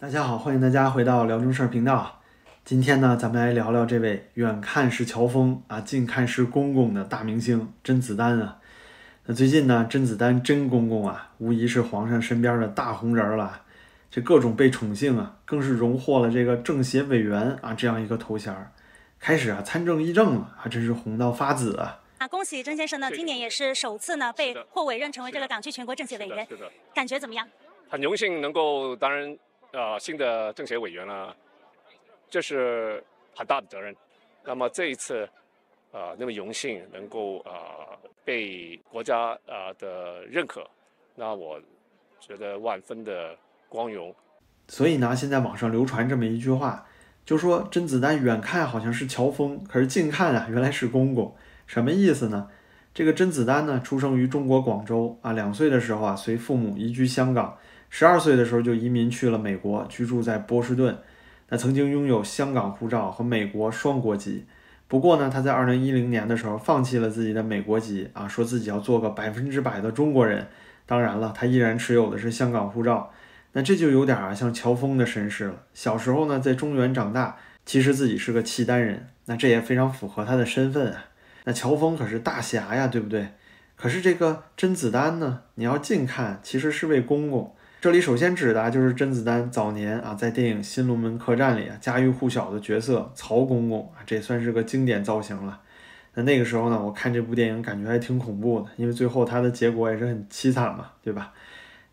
大家好，欢迎大家回到辽中事儿频道。今天呢，咱们来聊聊这位远看是乔峰啊，近看是公公的大明星甄子丹啊。那最近呢，甄子丹甄公公啊，无疑是皇上身边的大红人了。这各种被宠幸啊，更是荣获了这个政协委员啊这样一个头衔儿，开始啊参政议政了，还真是红到发紫啊！啊，恭喜甄先生呢，今年也是首次呢被获委任成为这个港区全国政协委员，感觉怎么样？很荣幸能够担任。呃，新的政协委员呢，这是很大的责任。那么这一次，呃，那么荣幸能够呃被国家呃的认可，那我觉得万分的光荣。所以呢，现在网上流传这么一句话，就说甄子丹远看好像是乔峰，可是近看啊，原来是公公。什么意思呢？这个甄子丹呢，出生于中国广州啊，两岁的时候啊，随父母移居香港。十二岁的时候就移民去了美国，居住在波士顿。那曾经拥有香港护照和美国双国籍。不过呢，他在二零一零年的时候放弃了自己的美国籍啊，说自己要做个百分之百的中国人。当然了，他依然持有的是香港护照。那这就有点啊像乔峰的身世了。小时候呢，在中原长大，其实自己是个契丹人。那这也非常符合他的身份啊。那乔峰可是大侠呀，对不对？可是这个甄子丹呢，你要近看，其实是位公公。这里首先指的就是甄子丹早年啊，在电影《新龙门客栈》里啊，家喻户晓的角色曹公公啊，这算是个经典造型了。那那个时候呢，我看这部电影感觉还挺恐怖的，因为最后他的结果也是很凄惨嘛，对吧？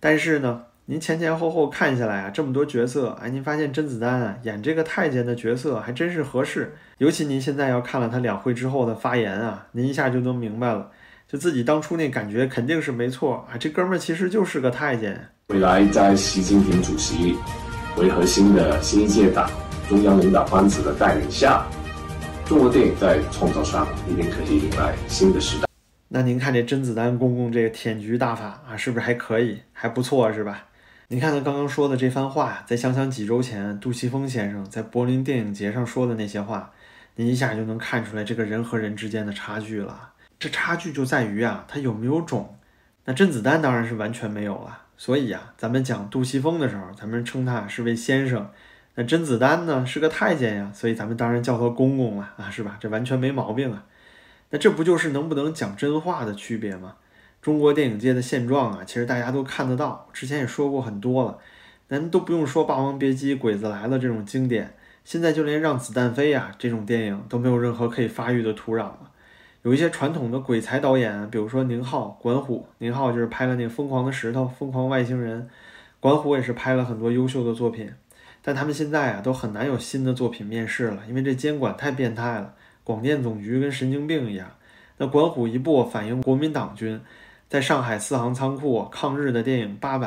但是呢，您前前后后看下来啊，这么多角色，哎，您发现甄子丹啊演这个太监的角色还真是合适。尤其您现在要看了他两会之后的发言啊，您一下就能明白了，就自己当初那感觉肯定是没错啊，这哥们儿其实就是个太监。未来在习近平主席为核心的新一届党中央领导班子的带领下，中国电影在创造上一定可以迎来新的时代。那您看这甄子丹公公这个舔菊大法啊，是不是还可以，还不错是吧？您看他刚刚说的这番话，再想想几周前杜琪峰先生在柏林电影节上说的那些话，您一下就能看出来这个人和人之间的差距了。这差距就在于啊，他有没有种。那甄子丹当然是完全没有了。所以呀，咱们讲杜琪峰的时候，咱们称他是位先生。那甄子丹呢是个太监呀，所以咱们当然叫他公公了啊，是吧？这完全没毛病啊。那这不就是能不能讲真话的区别吗？中国电影界的现状啊，其实大家都看得到。之前也说过很多了，咱都不用说《霸王别姬》《鬼子来了》这种经典，现在就连《让子弹飞》呀这种电影都没有任何可以发育的土壤了。有一些传统的鬼才导演，比如说宁浩、管虎。宁浩就是拍了那个《疯狂的石头》《疯狂外星人》，管虎也是拍了很多优秀的作品。但他们现在啊，都很难有新的作品面世了，因为这监管太变态了，广电总局跟神经病一样。那管虎一部反映国民党军在上海四行仓库抗日的电影《八百》，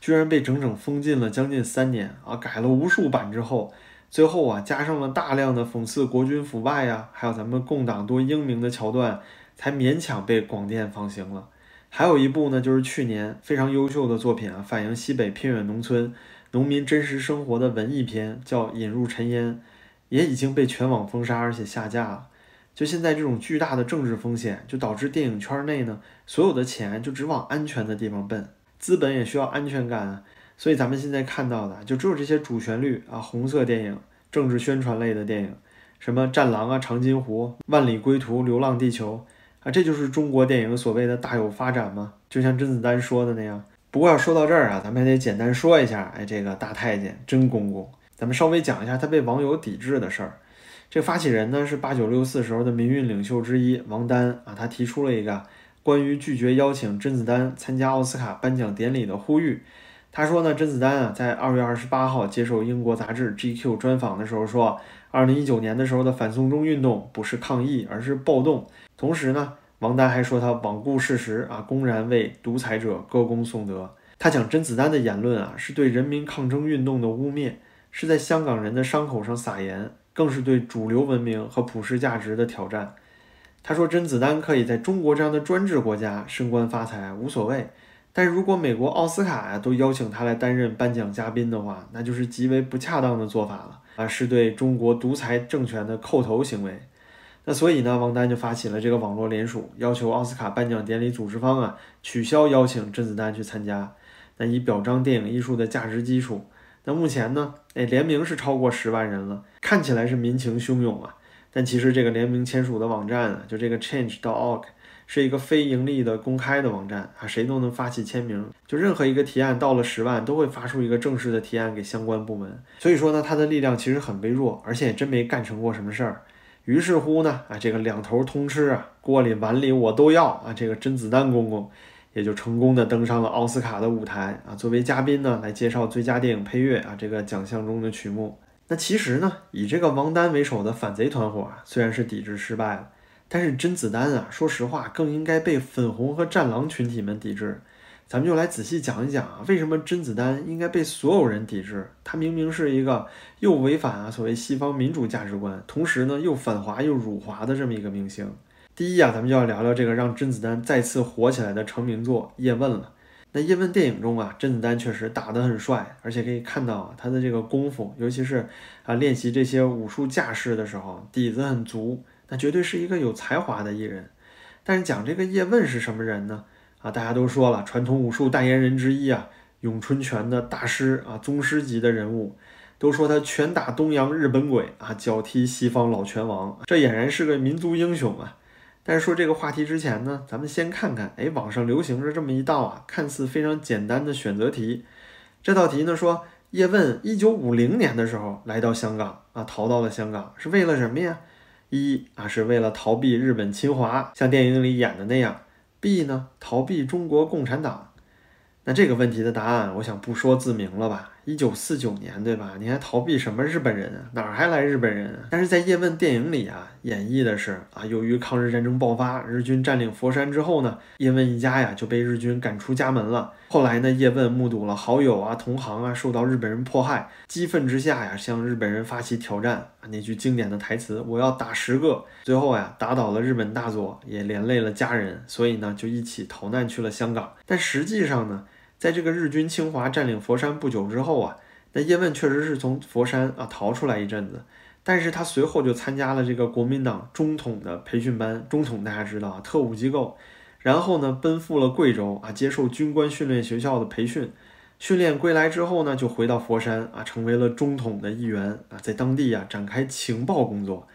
居然被整整封禁了将近三年啊！改了无数版之后。最后啊，加上了大量的讽刺国军腐败呀，还有咱们共党多英明的桥段，才勉强被广电放行了。还有一部呢，就是去年非常优秀的作品啊，反映西北偏远农村农民真实生活的文艺片，叫《引入尘烟》，也已经被全网封杀，而且下架了。就现在这种巨大的政治风险，就导致电影圈内呢，所有的钱就只往安全的地方奔，资本也需要安全感。所以咱们现在看到的就只有这些主旋律啊，红色电影、政治宣传类的电影，什么《战狼》啊、《长津湖》、《万里归途》、《流浪地球》啊，这就是中国电影所谓的大有发展吗？就像甄子丹说的那样。不过要说到这儿啊，咱们还得简单说一下，哎，这个大太监甄公公，咱们稍微讲一下他被网友抵制的事儿。这发起人呢是八九六四时候的民运领袖之一王丹啊，他提出了一个关于拒绝邀请甄子丹参加奥斯卡颁奖典礼的呼吁。他说呢，甄子丹啊，在二月二十八号接受英国杂志 GQ 专访的时候说，二零一九年的时候的反送中运动不是抗议，而是暴动。同时呢，王丹还说他罔顾事实啊，公然为独裁者歌功颂德。他讲甄子丹的言论啊，是对人民抗争运动的污蔑，是在香港人的伤口上撒盐，更是对主流文明和普世价值的挑战。他说，甄子丹可以在中国这样的专制国家升官发财无所谓。但如果美国奥斯卡呀都邀请他来担任颁奖嘉宾的话，那就是极为不恰当的做法了啊，是对中国独裁政权的叩头行为。那所以呢，王丹就发起了这个网络联署，要求奥斯卡颁奖典礼组织方啊取消邀请甄子丹去参加，那以表彰电影艺术的价值基础。那目前呢，哎，联名是超过十万人了，看起来是民情汹涌啊。但其实这个联名签署的网站啊，就这个 Change.org 是一个非盈利的公开的网站啊，谁都能发起签名。就任何一个提案到了十万，都会发出一个正式的提案给相关部门。所以说呢，它的力量其实很微弱，而且也真没干成过什么事儿。于是乎呢，啊，这个两头通吃啊，锅里碗里我都要啊，这个甄子丹公公也就成功的登上了奥斯卡的舞台啊，作为嘉宾呢来介绍最佳电影配乐啊这个奖项中的曲目。那其实呢，以这个王丹为首的反贼团伙啊，虽然是抵制失败了，但是甄子丹啊，说实话更应该被粉红和战狼群体们抵制。咱们就来仔细讲一讲啊，为什么甄子丹应该被所有人抵制？他明明是一个又违反啊所谓西方民主价值观，同时呢又反华又辱华的这么一个明星。第一啊，咱们就要聊聊这个让甄子丹再次火起来的成名作《叶问》了。那叶问电影中啊，甄子丹确实打得很帅，而且可以看到啊他的这个功夫，尤其是啊练习这些武术架势的时候，底子很足，那绝对是一个有才华的艺人。但是讲这个叶问是什么人呢？啊，大家都说了，传统武术代言人之一啊，咏春拳的大师啊，宗师级的人物，都说他拳打东洋日本鬼啊，脚踢西方老拳王，这俨然是个民族英雄啊。但是说这个话题之前呢，咱们先看看，哎，网上流行着这么一道啊，看似非常简单的选择题。这道题呢说，叶问一九五零年的时候来到香港啊，逃到了香港，是为了什么呀？一啊是为了逃避日本侵华，像电影里演的那样；B 呢，逃避中国共产党。那这个问题的答案，我想不说自明了吧。一九四九年，对吧？你还逃避什么日本人啊？哪儿还来日本人啊？但是在叶问电影里啊，演绎的是啊，由于抗日战争爆发，日军占领佛山之后呢，叶问一家呀就被日军赶出家门了。后来呢，叶问目睹了好友啊、同行啊受到日本人迫害，激愤之下呀，向日本人发起挑战啊，那句经典的台词：“我要打十个。”最后呀，打倒了日本大佐，也连累了家人，所以呢，就一起逃难去了香港。但实际上呢，在这个日军侵华占领佛山不久之后啊，那叶问确实是从佛山啊逃出来一阵子，但是他随后就参加了这个国民党中统的培训班，中统大家知道啊，特务机构，然后呢奔赴了贵州啊，接受军官训练学校的培训，训练归来之后呢，就回到佛山啊，成为了中统的一员啊，在当地啊展开情报工作。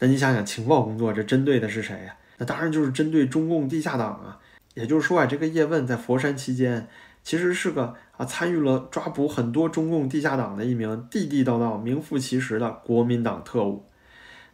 那你想想，情报工作这针对的是谁呀？那当然就是针对中共地下党啊。也就是说啊，这个叶问在佛山期间。其实是个啊，参与了抓捕很多中共地下党的一名地地道道、名副其实的国民党特务。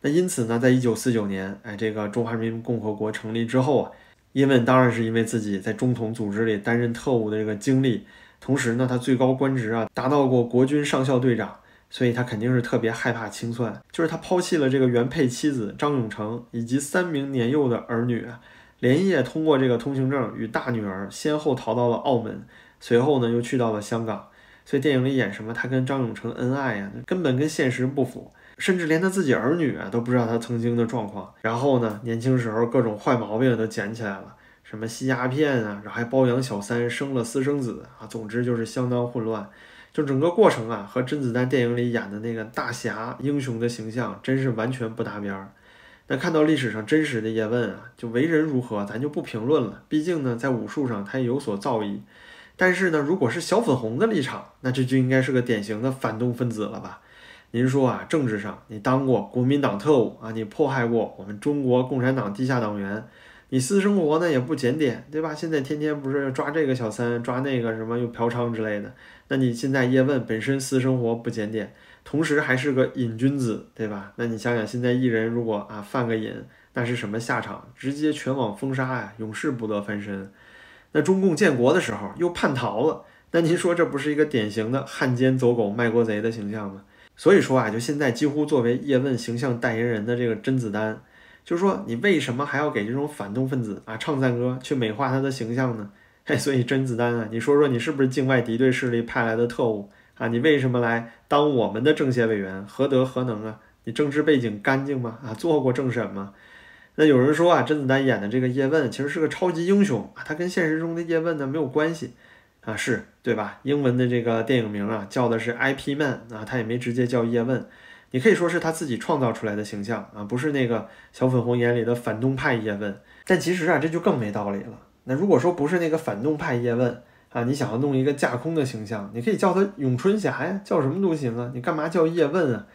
那因此呢，在一九四九年，哎，这个中华人民共和国成立之后啊，叶问当然是因为自己在中统组织里担任特务的这个经历，同时呢，他最高官职啊达到过国军上校队长，所以他肯定是特别害怕清算。就是他抛弃了这个原配妻子张永成以及三名年幼的儿女啊。连夜通过这个通行证与大女儿先后逃到了澳门，随后呢又去到了香港。所以电影里演什么他跟张永成恩爱呀，根本跟现实不符，甚至连他自己儿女啊都不知道他曾经的状况。然后呢，年轻时候各种坏毛病都捡起来了，什么吸鸦片啊，然后还包养小三，生了私生子啊，总之就是相当混乱。就整个过程啊，和甄子丹电影里演的那个大侠英雄的形象真是完全不搭边儿。那看到历史上真实的叶问啊，就为人如何，咱就不评论了。毕竟呢，在武术上他也有所造诣。但是呢，如果是小粉红的立场，那这就应该是个典型的反动分子了吧？您说啊，政治上你当过国民党特务啊，你迫害过我们中国共产党地下党员，你私生活呢也不检点，对吧？现在天天不是抓这个小三，抓那个什么又嫖娼之类的。那你现在叶问本身私生活不检点。同时还是个瘾君子，对吧？那你想想，现在艺人如果啊犯个瘾，那是什么下场？直接全网封杀呀，永世不得翻身。那中共建国的时候又叛逃了，那您说这不是一个典型的汉奸走狗卖国贼的形象吗？所以说啊，就现在几乎作为叶问形象代言人的这个甄子丹，就是说你为什么还要给这种反动分子啊唱赞歌去美化他的形象呢？嘿，所以甄子丹啊，你说说你是不是境外敌对势力派来的特务？啊，你为什么来当我们的政协委员？何德何能啊？你政治背景干净吗？啊，做过政审吗？那有人说啊，甄子丹演的这个叶问其实是个超级英雄啊，他跟现实中的叶问呢没有关系啊，是对吧？英文的这个电影名啊叫的是 IP Man 啊，他也没直接叫叶问，你可以说是他自己创造出来的形象啊，不是那个小粉红眼里的反动派叶问。但其实啊，这就更没道理了。那如果说不是那个反动派叶问，啊，你想要弄一个架空的形象，你可以叫他咏春侠呀，叫什么都行啊，你干嘛叫叶问啊？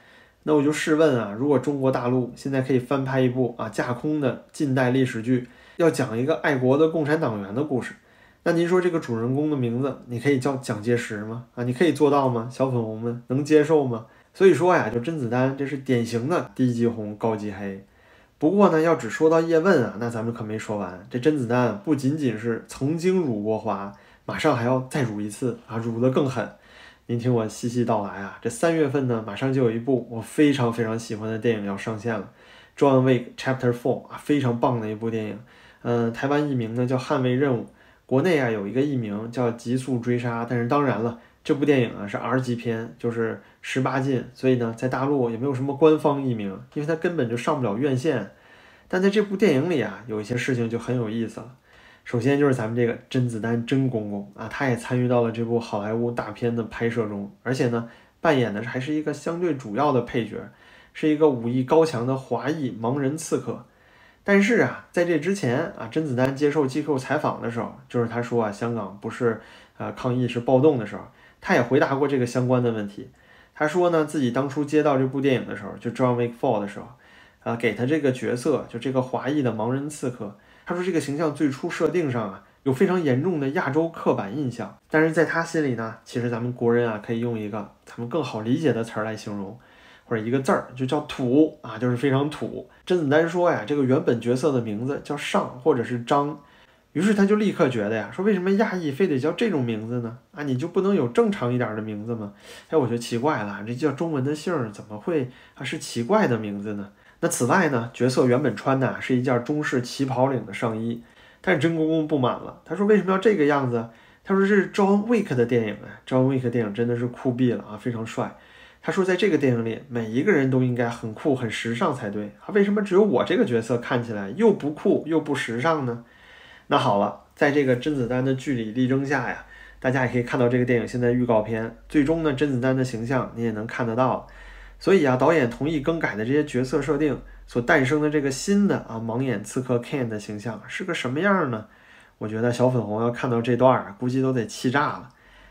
那我就试问啊，如果中国大陆现在可以翻拍一部啊架空的近代历史剧，要讲一个爱国的共产党员的故事，那您说这个主人公的名字，你可以叫蒋介石吗？啊，你可以做到吗？小粉红们能接受吗？所以说呀，就甄子丹这是典型的低级红高级黑。不过呢，要只说到叶问啊，那咱们可没说完。这甄子丹不仅仅是曾经辱过华，马上还要再辱一次啊，辱得更狠。您听我细细道来啊，这三月份呢，马上就有一部我非常非常喜欢的电影要上线了，《John Wick Chapter Four》啊，非常棒的一部电影。嗯，台湾译名呢叫《捍卫任务》，国内啊有一个译名叫《极速追杀》。但是当然了，这部电影啊是 R 级片，就是十八禁，所以呢在大陆也没有什么官方译名，因为它根本就上不了院线。但在这部电影里啊，有一些事情就很有意思了。首先就是咱们这个甄子丹甄公公啊，他也参与到了这部好莱坞大片的拍摄中，而且呢，扮演的还是一个相对主要的配角，是一个武艺高强的华裔盲人刺客。但是啊，在这之前啊，甄子丹接受机构采访的时候，就是他说啊，香港不是呃抗议是暴动的时候，他也回答过这个相关的问题。他说呢，自己当初接到这部电影的时候，就《John Wick Four》的时候，啊，给他这个角色，就这个华裔的盲人刺客。他说这个形象最初设定上啊，有非常严重的亚洲刻板印象，但是在他心里呢，其实咱们国人啊，可以用一个咱们更好理解的词儿来形容，或者一个字儿就叫土啊，就是非常土。甄子丹说呀，这个原本角色的名字叫尚或者是张，于是他就立刻觉得呀，说为什么亚裔非得叫这种名字呢？啊，你就不能有正常一点的名字吗？哎，我就奇怪了，这叫中文的姓儿怎么会啊是奇怪的名字呢？那此外呢，角色原本穿的是一件中式旗袍领的上衣，但是甄公公不满了，他说为什么要这个样子？他说这是 John Wick 的电影啊，John Wick 电影真的是酷毙了啊，非常帅。他说在这个电影里，每一个人都应该很酷很时尚才对啊，为什么只有我这个角色看起来又不酷又不时尚呢？那好了，在这个甄子丹的据理力争下呀，大家也可以看到这个电影现在预告片，最终呢，甄子丹的形象你也能看得到。所以啊，导演同意更改的这些角色设定所诞生的这个新的啊盲眼刺客 Ken 的形象是个什么样呢？我觉得小粉红要看到这段儿，估计都得气炸了。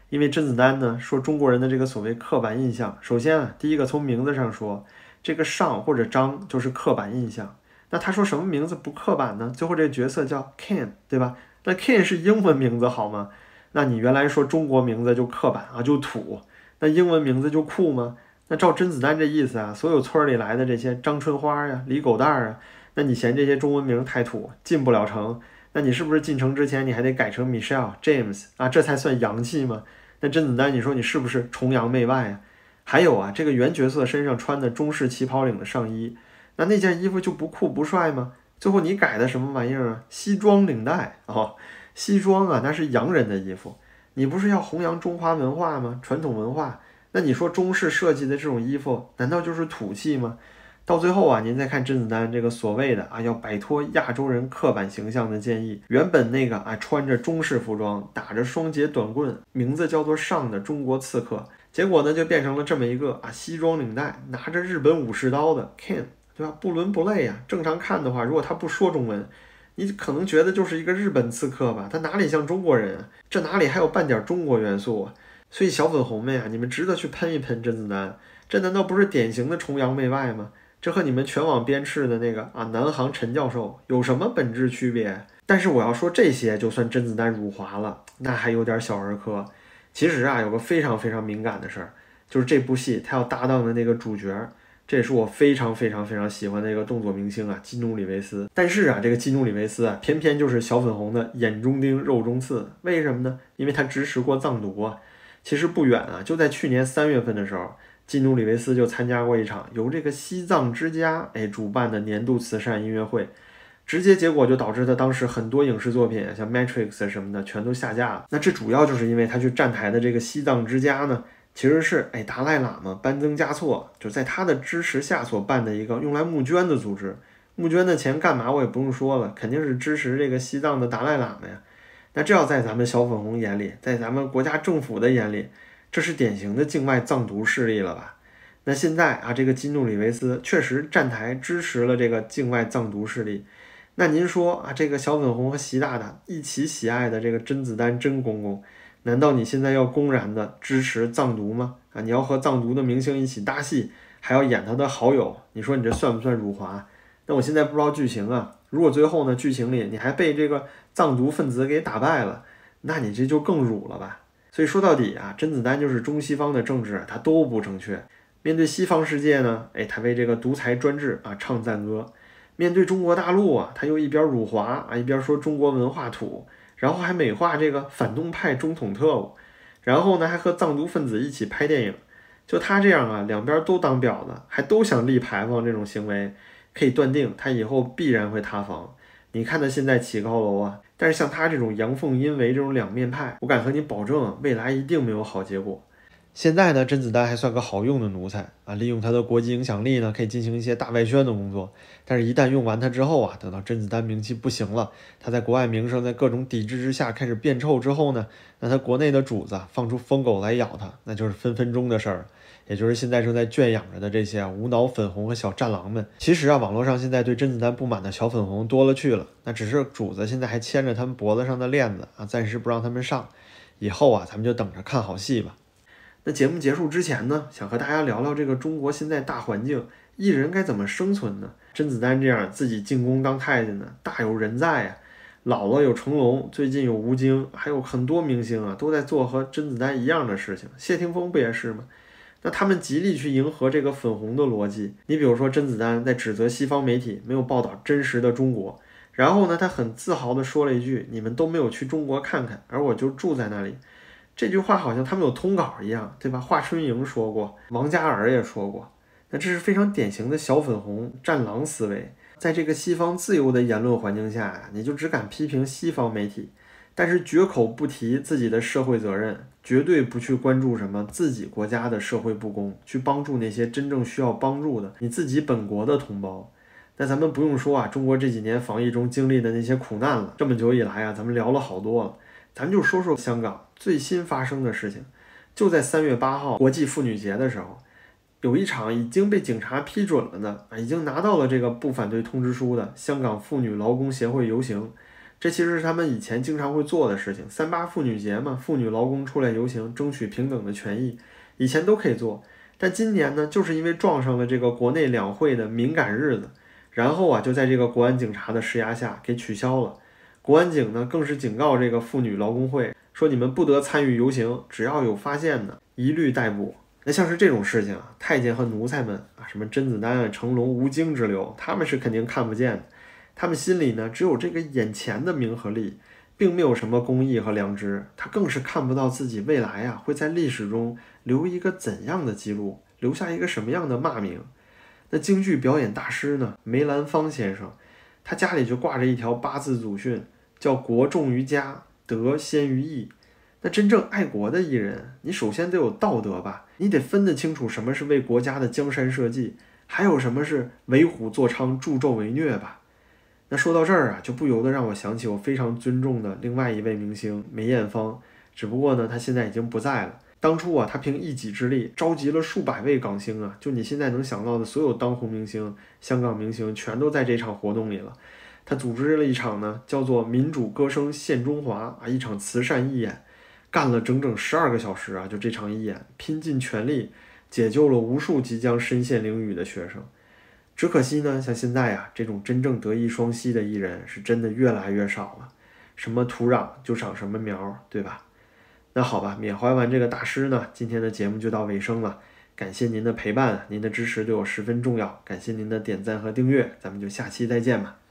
因为甄子丹呢说中国人的这个所谓刻板印象，首先啊，第一个从名字上说，这个上或者张就是刻板印象。那他说什么名字不刻板呢？最后这个角色叫 Ken，对吧？那 Ken 是英文名字好吗？那你原来说中国名字就刻板啊，就土，那英文名字就酷吗？那照甄子丹这意思啊，所有村里来的这些张春花呀、李狗蛋儿啊，那你嫌这些中文名太土，进不了城，那你是不是进城之前你还得改成 Michelle、James 啊，这才算洋气吗？那甄子丹，你说你是不是崇洋媚外啊？还有啊，这个原角色身上穿的中式旗袍领的上衣，那那件衣服就不酷不帅吗？最后你改的什么玩意儿啊？西装领带啊，西装啊，那是洋人的衣服，你不是要弘扬中华文化吗？传统文化。那你说中式设计的这种衣服，难道就是土气吗？到最后啊，您再看甄子丹这个所谓的啊要摆脱亚洲人刻板形象的建议，原本那个啊穿着中式服装、打着双节短棍、名字叫做尚的中国刺客，结果呢就变成了这么一个啊西装领带、拿着日本武士刀的 Ken，对吧？不伦不类啊！正常看的话，如果他不说中文，你可能觉得就是一个日本刺客吧？他哪里像中国人啊？这哪里还有半点中国元素啊？所以小粉红们呀，你们值得去喷一喷甄子丹，这难道不是典型的崇洋媚外吗？这和你们全网鞭笞的那个啊南航陈教授有什么本质区别？但是我要说这些，就算甄子丹辱华了，那还有点小儿科。其实啊，有个非常非常敏感的事儿，就是这部戏他要搭档的那个主角，这也是我非常非常非常喜欢的一个动作明星啊，基努里维斯。但是啊，这个基努里维斯啊，偏偏就是小粉红的眼中钉、肉中刺。为什么呢？因为他支持过藏独啊。其实不远啊，就在去年三月份的时候，基努里维斯就参加过一场由这个西藏之家哎主办的年度慈善音乐会，直接结果就导致他当时很多影视作品，像《Matrix》什么的全都下架了。那这主要就是因为他去站台的这个西藏之家呢，其实是哎达赖喇嘛班增加措就在他的支持下所办的一个用来募捐的组织。募捐的钱干嘛我也不用说了，肯定是支持这个西藏的达赖喇嘛呀。那这要在咱们小粉红眼里，在咱们国家政府的眼里，这是典型的境外藏独势力了吧？那现在啊，这个基努里维斯确实站台支持了这个境外藏独势力。那您说啊，这个小粉红和习大大一起喜爱的这个甄子丹甄公公，难道你现在要公然的支持藏独吗？啊，你要和藏独的明星一起搭戏，还要演他的好友，你说你这算不算辱华？那我现在不知道剧情啊，如果最后呢剧情里你还被这个藏独分子给打败了，那你这就更辱了吧？所以说到底啊，甄子丹就是中西方的政治他都不正确。面对西方世界呢，哎，他为这个独裁专制啊唱赞歌；面对中国大陆啊，他又一边辱华啊，一边说中国文化土，然后还美化这个反动派中统特务，然后呢还和藏独分子一起拍电影。就他这样啊，两边都当婊子，还都想立牌坊，这种行为可以断定他以后必然会塌房。你看他现在起高楼啊。但是像他这种阳奉阴违这种两面派，我敢和你保证，未来一定没有好结果。现在呢，甄子丹还算个好用的奴才啊，利用他的国际影响力呢，可以进行一些大外宣的工作。但是，一旦用完他之后啊，等到甄子丹名气不行了，他在国外名声在各种抵制之下开始变臭之后呢，那他国内的主子放出疯狗来咬他，那就是分分钟的事儿。也就是现在正在圈养着的这些无脑粉红和小战狼们。其实啊，网络上现在对甄子丹不满的小粉红多了去了。那只是主子现在还牵着他们脖子上的链子啊，暂时不让他们上。以后啊，咱们就等着看好戏吧。那节目结束之前呢，想和大家聊聊这个中国现在大环境，艺人该怎么生存呢？甄子丹这样自己进宫当太监的大有人在呀。老了有成龙，最近有吴京，还有很多明星啊，都在做和甄子丹一样的事情。谢霆锋不也是吗？那他们极力去迎合这个粉红的逻辑。你比如说，甄子丹在指责西方媒体没有报道真实的中国，然后呢，他很自豪地说了一句：“你们都没有去中国看看，而我就住在那里。”这句话好像他们有通稿一样，对吧？华春莹说过，王嘉尔也说过。那这是非常典型的小粉红战狼思维。在这个西方自由的言论环境下呀，你就只敢批评西方媒体。但是绝口不提自己的社会责任，绝对不去关注什么自己国家的社会不公，去帮助那些真正需要帮助的你自己本国的同胞。那咱们不用说啊，中国这几年防疫中经历的那些苦难了。这么久以来啊，咱们聊了好多了，咱们就说说香港最新发生的事情。就在三月八号国际妇女节的时候，有一场已经被警察批准了的啊，已经拿到了这个不反对通知书的香港妇女劳工协会游行。这其实是他们以前经常会做的事情，三八妇女节嘛，妇女劳工出来游行，争取平等的权益，以前都可以做。但今年呢，就是因为撞上了这个国内两会的敏感日子，然后啊，就在这个国安警察的施压下给取消了。国安警呢，更是警告这个妇女劳工会，说你们不得参与游行，只要有发现的，一律逮捕。那像是这种事情啊，太监和奴才们啊，什么甄子丹、成龙、吴京之流，他们是肯定看不见的。他们心里呢，只有这个眼前的名和利，并没有什么公义和良知。他更是看不到自己未来啊，会在历史中留一个怎样的记录，留下一个什么样的骂名。那京剧表演大师呢，梅兰芳先生，他家里就挂着一条八字祖训，叫“国重于家，德先于义”。那真正爱国的艺人，你首先得有道德吧，你得分得清楚什么是为国家的江山社稷，还有什么是为虎作伥、助纣为虐吧。那说到这儿啊，就不由得让我想起我非常尊重的另外一位明星梅艳芳。只不过呢，她现在已经不在了。当初啊，她凭一己之力召集了数百位港星啊，就你现在能想到的所有当红明星、香港明星，全都在这场活动里了。他组织了一场呢，叫做“民主歌声献中华”啊，一场慈善义演，干了整整十二个小时啊，就这场义演，拼尽全力解救了无数即将身陷囹圄的学生。只可惜呢，像现在呀，这种真正德艺双馨的艺人是真的越来越少了。什么土壤就长什么苗，对吧？那好吧，缅怀完这个大师呢，今天的节目就到尾声了。感谢您的陪伴，您的支持对我十分重要。感谢您的点赞和订阅，咱们就下期再见吧。